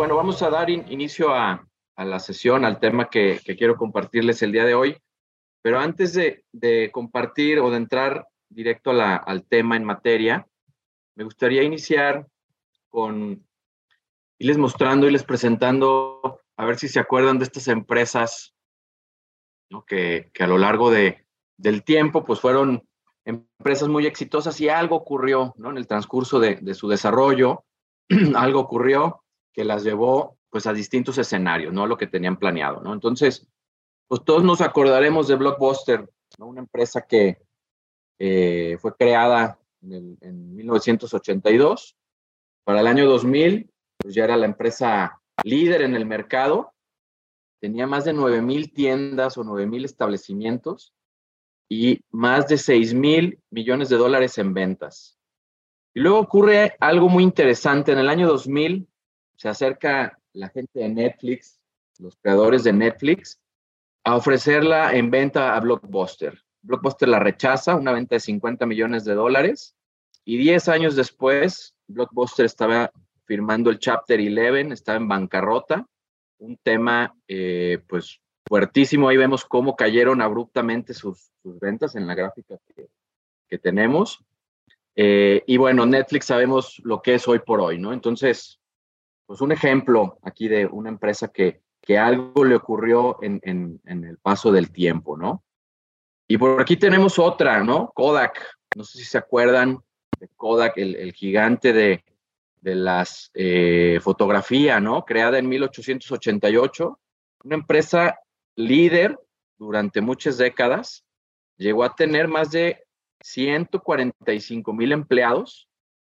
bueno, vamos a dar inicio a, la sesión, al tema que, quiero compartirles el día de hoy. Pero antes de, compartir o de entrar directo al tema en materia, me gustaría iniciar con irles mostrando, irles presentando, a ver si se acuerdan de estas empresas que, a lo largo de, del tiempo pues fueron empresas muy exitosas y algo ocurrió ¿no? en el transcurso de, de su desarrollo, algo ocurrió que las llevó pues a distintos escenarios, no lo que tenían planeado, ¿no? Entonces, pues todos nos acordaremos de Blockbuster, una empresa que eh, fue creada en, en, 1982. Para el año 2000, pues ya era la empresa líder en el mercado. Tenía más de 9 mil tiendas o 9 mil establecimientos y más de 6 mil millones de dólares en ventas. Y luego ocurre algo muy interesante. En el año 2000 se acerca la gente de Netflix, los creadores de Netflix, a ofrecerla en venta a Blockbuster. Blockbuster la rechaza, una venta de 50 millones de dólares, y 10 años después, Blockbuster estaba firmando el Chapter 11, estaba en bancarrota, un tema eh, pues fuertísimo. Ahí vemos cómo cayeron abruptamente sus, ventas en la gráfica que, tenemos. Eh, y bueno, Netflix sabemos lo que es hoy por hoy, ¿no? Entonces, pues un ejemplo aquí de una empresa que, que algo le ocurrió en, en, el paso del tiempo, ¿no? Y por aquí tenemos otra, ¿no? Kodak. No sé si se acuerdan de Kodak, el, el gigante de, de las eh, fotografía, ¿no? Creada en 1888, una empresa líder durante muchas décadas, llegó a tener más de 145 mil empleados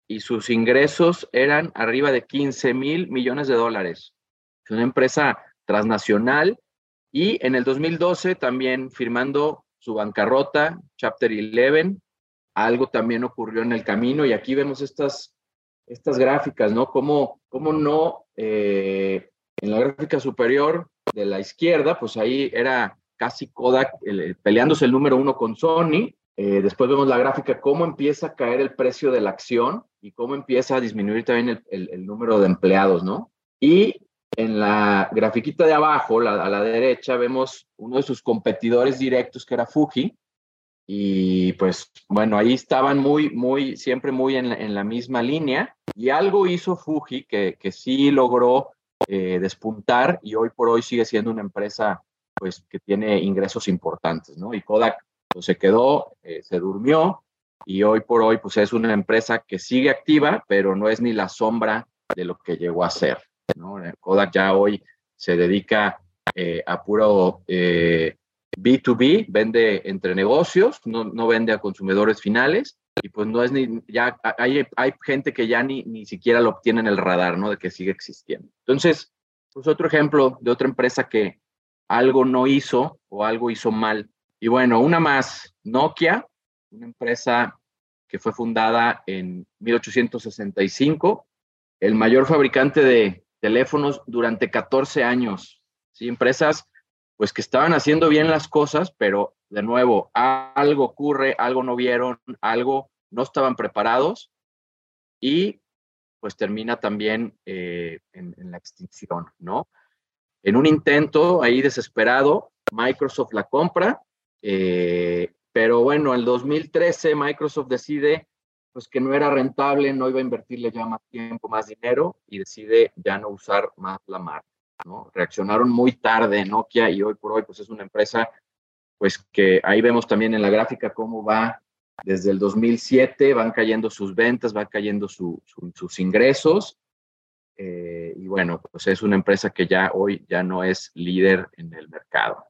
y sus ingresos eran arriba de 15 mil millones de dólares. Es una empresa transnacional y en el 2012 también firmando su bancarrota, Chapter 11, algo también ocurrió en el camino y aquí vemos estas, estas gráficas, ¿no? Cómo, cómo no, eh, en la gráfica superior de la izquierda, pues ahí era casi Kodak peleándose el número uno con Sony eh, después vemos la gráfica, cómo empieza a caer el precio de la acción y cómo empieza a disminuir también el, número de empleados, ¿no? Y en la grafiquita de abajo, a la derecha, vemos uno de sus competidores directos, que era Fuji. Y pues bueno, ahí estaban muy, muy, siempre muy en la, misma línea. Y algo hizo Fuji que, que sí logró eh, despuntar y hoy por hoy sigue siendo una empresa pues que tiene ingresos importantes, ¿no? Y Kodak pues, se quedó, eh, se durmió y hoy por hoy pues es una empresa que sigue activa, pero no es ni la sombra de lo que llegó a ser. ¿no? Kodak ya hoy se dedica eh, a puro B2B, eh, vende entre negocios, no, no, vende a consumidores finales y pues no es ni, ya hay, hay gente que ya ni, ni siquiera lo obtiene en el radar, ¿no? De que sigue existiendo. Entonces, pues otro ejemplo de otra empresa que algo no hizo o algo hizo mal y bueno, una más, Nokia, una empresa que fue fundada en 1865, el mayor fabricante de teléfonos durante 14 años. Sí, empresas pues que estaban haciendo bien las cosas, pero de nuevo, algo ocurre, algo no vieron, algo no estaban preparados y pues termina también eh, en, en la extinción, ¿no? En un intento ahí desesperado, Microsoft la compra eh, pero bueno, en el 2013 Microsoft decide pues que no era rentable, no iba a invertirle ya más tiempo, más dinero y decide ya no usar más la marca. Reaccionaron muy tarde Nokia y hoy por hoy pues es una empresa pues que ahí vemos también en la gráfica cómo va desde el 2007, van cayendo sus ventas, van cayendo sus ingresos. Eh, y bueno, pues es una empresa que ya hoy ya no es líder en el mercado.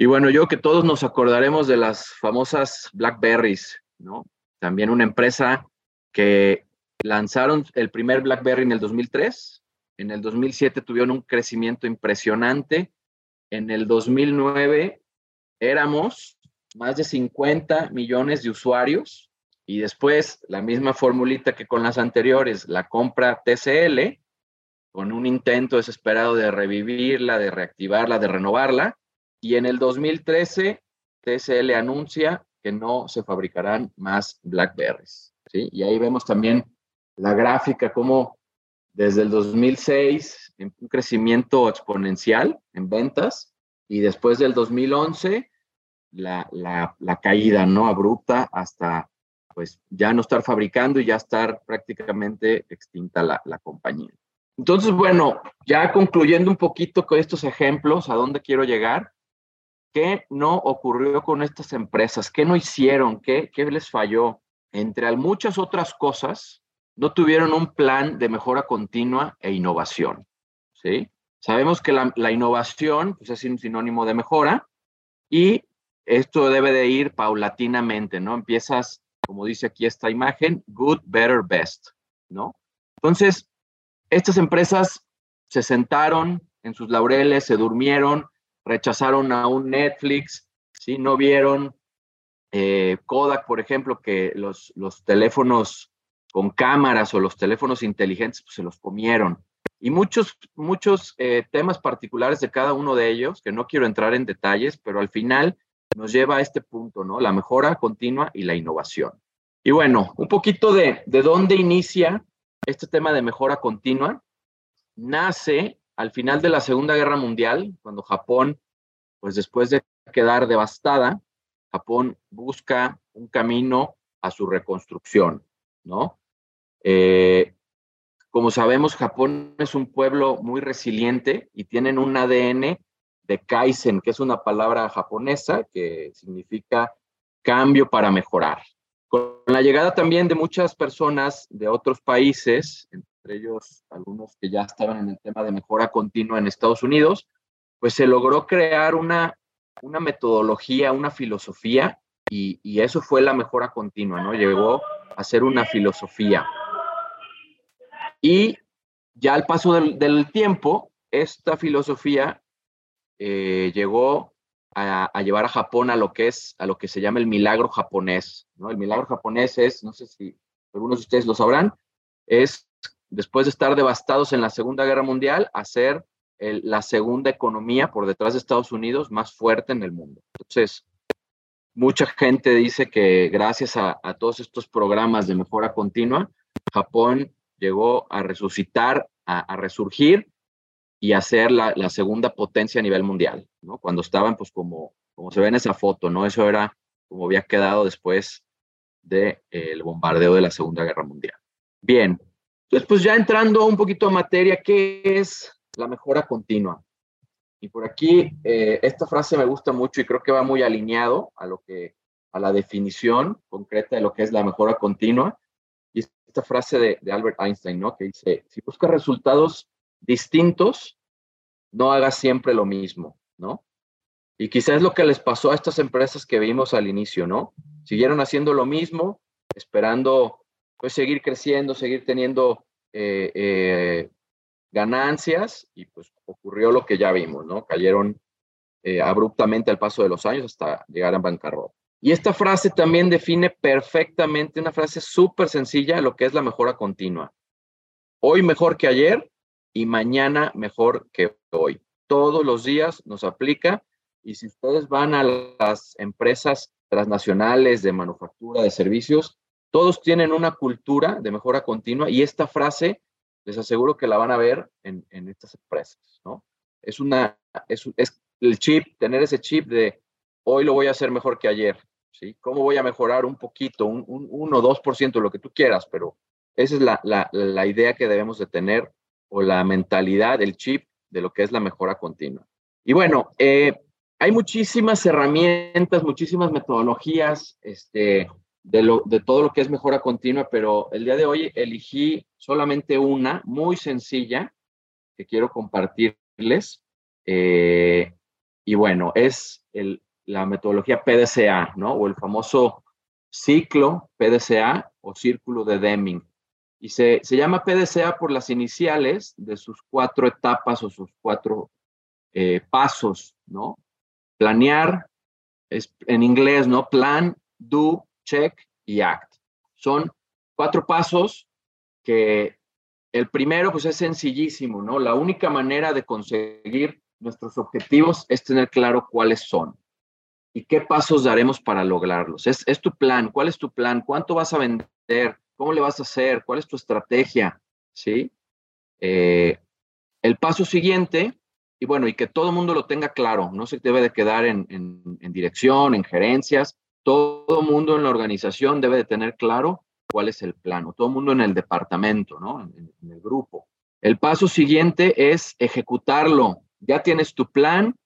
Y bueno, yo que todos nos acordaremos de las famosas Blackberries, ¿no? También una empresa que lanzaron el primer BlackBerry en el 2003, en el 2007 tuvieron un crecimiento impresionante, en el 2009 éramos más de 50 millones de usuarios y después la misma formulita que con las anteriores, la compra TCL, con un intento desesperado de revivirla, de reactivarla, de renovarla, y en el 2013, TSL anuncia que no se fabricarán más Blackberries. ¿sí? Y ahí vemos también la gráfica, cómo desde el 2006 en un crecimiento exponencial en ventas y después del 2011 la, la, caída no abrupta hasta pues ya no estar fabricando y ya estar prácticamente extinta la, la compañía. Entonces, bueno, ya concluyendo un poquito con estos ejemplos, ¿a dónde quiero llegar? ¿Qué no ocurrió con estas empresas? ¿Qué no hicieron? ¿Qué, qué les falló? Entre muchas otras cosas, no tuvieron un plan de mejora continua e innovación. ¿sí? Sabemos que la, innovación pues, es un sinónimo de mejora y esto debe de ir paulatinamente, ¿no? Empiezas, como dice aquí esta imagen, good, better, best, ¿no? Entonces, estas empresas se sentaron en sus laureles, se durmieron, rechazaron a un Netflix, ¿sí? No vieron eh, Kodak, por ejemplo, que los, los teléfonos con cámaras o los teléfonos inteligentes pues, se los comieron. Y muchos, muchos eh, temas particulares de cada uno de ellos, que no quiero entrar en detalles, pero al final nos lleva a este punto, ¿no? La mejora continua y la innovación. Y bueno, un poquito de, de dónde inicia este tema de mejora continua. Nace al final de la Segunda Guerra Mundial, cuando Japón, pues después de quedar devastada, Japón busca un camino a su reconstrucción, ¿no? Eh, como sabemos, Japón es un pueblo muy resiliente y tienen un ADN de Kaizen, que es una palabra japonesa que significa cambio para mejorar. Con la llegada también de muchas personas de otros países, entre ellos algunos que ya estaban en el tema de mejora continua en Estados Unidos, pues se logró crear una, una metodología, una filosofía, y, y eso fue la mejora continua, ¿no? Llegó a ser una filosofía. Y ya al paso del, del tiempo, esta filosofía eh, llegó a, llevar a Japón a lo que es, a lo que se llama el milagro japonés. ¿no? El milagro japonés es, no sé si algunos de ustedes lo sabrán, es después de estar devastados en la Segunda Guerra Mundial, hacer la segunda economía por detrás de Estados Unidos más fuerte en el mundo. Entonces, mucha gente dice que gracias a, todos estos programas de mejora continua, Japón llegó a resucitar, a resurgir y hacer la, la, segunda potencia a nivel mundial, ¿no? Cuando estaban, pues como, como se ve en esa foto, ¿no? Eso era como había quedado después del de, eh, bombardeo de la Segunda Guerra Mundial. Bien, entonces pues ya entrando un poquito a materia, ¿qué es la mejora continua? Y por aquí, eh, esta frase me gusta mucho y creo que va muy alineado a lo que, a la definición concreta de lo que es la mejora continua. Y esta frase de, Albert Einstein, ¿no? Que dice, si buscas resultados distintos, no hagas siempre lo mismo, ¿no? Y quizás es lo que les pasó a estas empresas que vimos al inicio, ¿no? Siguieron haciendo lo mismo, esperando pues seguir creciendo, seguir teniendo eh, eh, ganancias y pues ocurrió lo que ya vimos, ¿no? Cayeron eh, abruptamente al paso de los años hasta llegar a bancarrota. Y esta frase también define perfectamente, una frase súper sencilla, lo que es la mejora continua. Hoy mejor que ayer, y mañana mejor que hoy. Todos los días nos aplica y si ustedes van a las empresas transnacionales de manufactura, de servicios, todos tienen una cultura de mejora continua y esta frase les aseguro que la van a ver en, estas empresas, ¿no? Es una, es, es el chip, tener ese chip de hoy lo voy a hacer mejor que ayer, ¿sí? ¿Cómo voy a mejorar un poquito, un, un 1 o 2%, lo que tú quieras, pero esa es la, la, la idea que debemos de tener o la mentalidad, el chip de lo que es la mejora continua. Y bueno, eh, hay muchísimas herramientas, muchísimas metodologías este, de, lo, de todo lo que es mejora continua, pero el día de hoy elegí solamente una muy sencilla que quiero compartirles. Eh, y bueno, es el, la metodología PDCA, ¿no? O el famoso ciclo PDCA o círculo de Deming. Y se, se, llama PDCA por las iniciales de sus cuatro etapas o sus cuatro eh, pasos, ¿no? Planear, es, en inglés, ¿no? Plan, do, check y act. Son cuatro pasos que el primero, pues es sencillísimo, ¿no? La única manera de conseguir nuestros objetivos es tener claro cuáles son y qué pasos daremos para lograrlos. Es, es tu plan, ¿cuál es tu plan? ¿Cuánto vas a vender? ¿Cómo le vas a hacer? ¿Cuál es tu estrategia? ¿Sí? Eh, el paso siguiente, y bueno, y que todo el mundo lo tenga claro, no se debe de quedar en, dirección, en gerencias, todo mundo en la organización debe de tener claro cuál es el plano, todo mundo en el departamento, ¿no? En, en el grupo. El paso siguiente es ejecutarlo. Ya tienes tu plan,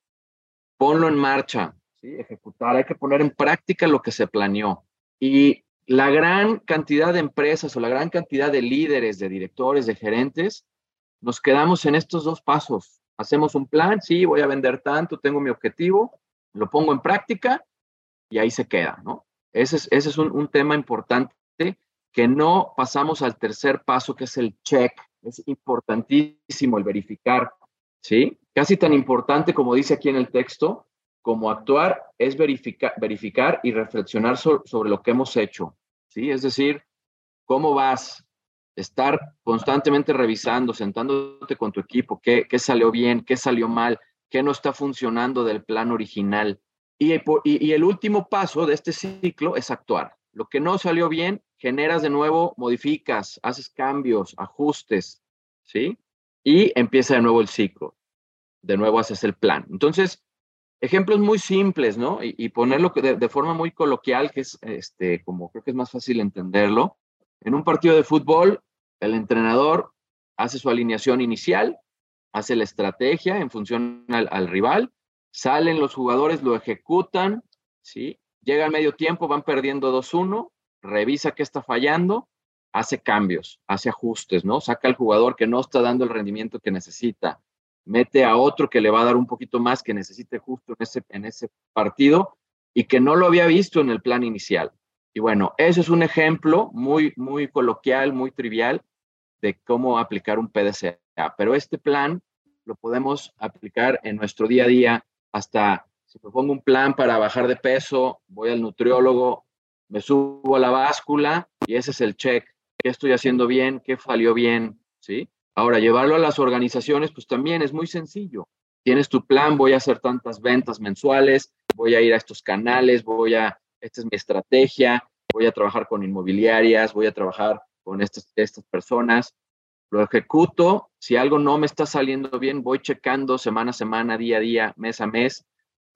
ponlo en marcha, ¿sí? Ejecutar, hay que poner en práctica lo que se planeó. Y la gran cantidad de empresas o la gran cantidad de líderes, de directores, de gerentes, nos quedamos en estos dos pasos. Hacemos un plan, sí, voy a vender tanto, tengo mi objetivo, lo pongo en práctica y ahí se queda, ¿no? Ese es, ese es un, un tema importante que no pasamos al tercer paso, que es el check. Es importantísimo el verificar, ¿sí? Casi tan importante como dice aquí en el texto, como actuar es verificar, verificar y reflexionar sobre lo que hemos hecho, ¿sí? Es decir, ¿cómo vas? Estar constantemente revisando, sentándote con tu equipo, qué, qué salió bien, qué salió mal, qué no está funcionando del plan original. Y, y, el último paso de este ciclo es actuar. Lo que no salió bien, generas de nuevo, modificas, haces cambios, ajustes, ¿sí? Y empieza de nuevo el ciclo. De nuevo haces el plan. Entonces, ejemplos muy simples, ¿no? Y, ponerlo de, de, forma muy coloquial, que es, este, como creo que es más fácil entenderlo. En un partido de fútbol, el entrenador hace su alineación inicial, hace la estrategia en función al rival, salen los jugadores, lo ejecutan, ¿sí? Llega al medio tiempo, van perdiendo 2-1, revisa qué está fallando, hace cambios, hace ajustes, ¿no? Saca al jugador que no está dando el rendimiento que necesita, mete a otro que le va a dar un poquito más que necesite justo en ese, en ese partido y que no lo había visto en el plan inicial. Y bueno, eso es un ejemplo muy, muy coloquial, muy trivial de cómo aplicar un PDCA. Pero este plan lo podemos aplicar en nuestro día a día hasta si me pongo un plan para bajar de peso, voy al nutriólogo, me subo a la báscula y ese es el check. ¿Qué estoy haciendo bien? ¿Qué salió bien? ¿Sí? Ahora, llevarlo a las organizaciones, pues también es muy sencillo. Tienes tu plan, voy a hacer tantas ventas mensuales, voy a ir a estos canales, voy a, esta es mi estrategia, voy a trabajar con inmobiliarias, voy a trabajar con estas, estas personas. Lo ejecuto, si algo no me está saliendo bien, voy checando semana a semana, día a día, mes a mes,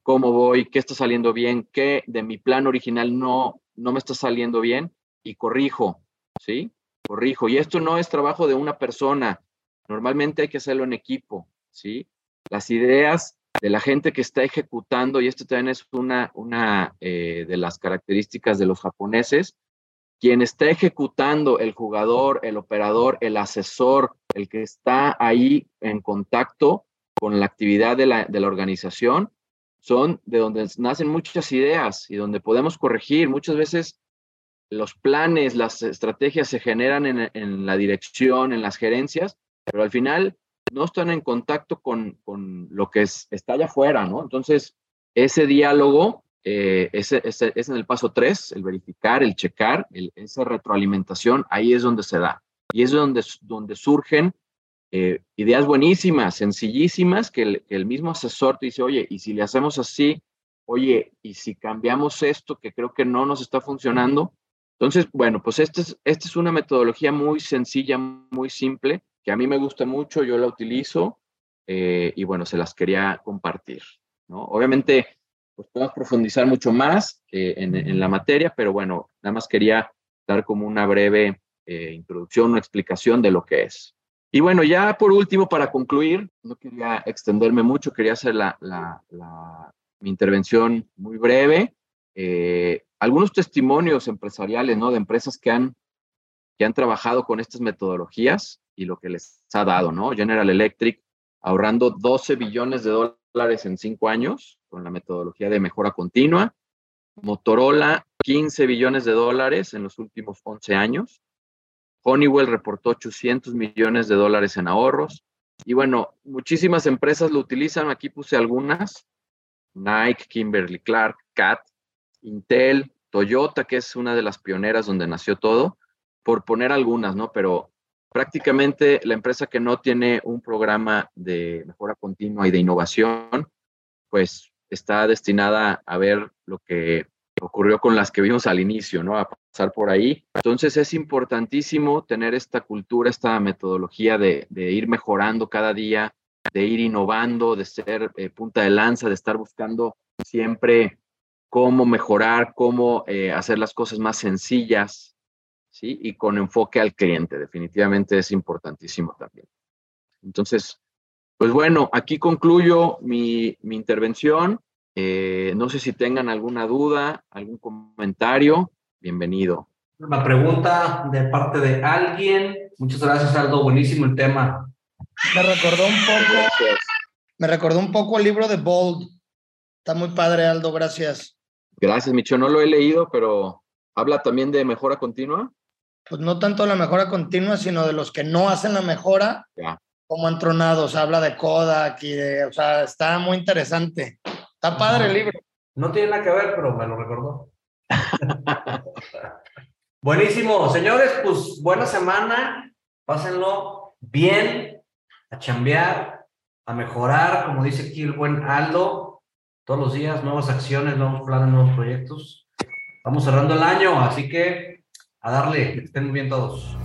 cómo voy, qué está saliendo bien, qué de mi plan original no, no me está saliendo bien y corrijo, ¿sí? Corrijo. Y esto no es trabajo de una persona, Normalmente hay que hacerlo en equipo, ¿sí? Las ideas de la gente que está ejecutando, y esto también es una, una eh, de las características de los japoneses, quien está ejecutando, el jugador, el operador, el asesor, el que está ahí en contacto con la actividad de la, organización, son de donde nacen muchas ideas y donde podemos corregir. Muchas veces los planes, las estrategias se generan en, la dirección, en las gerencias, pero al final no están en contacto con, lo que es, está allá afuera, ¿no? Entonces, ese diálogo eh, ese, es en el paso tres, el verificar, el checar, esa retroalimentación, ahí es donde se da. Y es donde, donde surgen eh, ideas buenísimas, sencillísimas, que el, que el, mismo asesor te dice, oye, y si le hacemos así, oye, y si cambiamos esto que creo que no nos está funcionando. Entonces, bueno, pues esta es, esta es una metodología muy sencilla, muy simple, que a mí me gusta mucho, yo la utilizo eh, y bueno, se las quería compartir. ¿no? Obviamente, pues podemos profundizar mucho más eh, en, la materia, pero bueno, nada más quería dar como una breve eh, introducción, una explicación de lo que es. Y bueno, ya por último, para concluir, no quería extenderme mucho, quería hacer la, mi intervención muy breve. algunos testimonios empresariales, ¿no? De empresas que han, que han trabajado con estas metodologías y lo que les ha dado, ¿no? General Electric ahorrando 12 billones de dólares en cinco años con la metodología de mejora continua. Motorola, 15 billones de dólares en los últimos 11 años. Honeywell reportó 800 millones de dólares en ahorros. Y bueno, muchísimas empresas lo utilizan. Aquí puse algunas. Nike, Kimberly Clark, CAT, Intel, Toyota, que es una de las pioneras donde nació todo, por poner algunas, ¿no? Pero prácticamente la empresa que no tiene un programa de mejora continua y de innovación, pues está destinada a ver lo que ocurrió con las que vimos al inicio, ¿no? A pasar por ahí. Entonces es importantísimo tener esta cultura, esta metodología de, ir mejorando cada día, de ir innovando, de ser eh, punta de lanza, de estar buscando siempre cómo mejorar, cómo eh, hacer las cosas más sencillas, ¿sí? Y con enfoque al cliente, definitivamente es importantísimo también. Entonces, pues bueno, aquí concluyo mi, mi intervención. Eh, no sé si tengan alguna duda, algún comentario. Bienvenido. Una pregunta de parte de alguien. Muchas gracias, Aldo. Buenísimo el tema. Me recordó un poco. Me recordó un poco el libro de Bold. Está muy padre, Aldo. Gracias. Gracias, Micho. No lo he leído, pero habla también de mejora continua. Pues no tanto de la mejora continua, sino de los que no hacen la mejora. Como entronados. Habla de Kodak y de. O sea, está muy interesante. Está padre el libro. No tiene nada que ver, pero me lo recordó. Buenísimo, señores, pues buena semana. Pásenlo bien, a chambear, a mejorar, como dice aquí el buen Aldo. Todos los días, nuevas acciones, nuevos planes, nuevos proyectos. Estamos cerrando el año, así que a darle, que estén muy bien todos.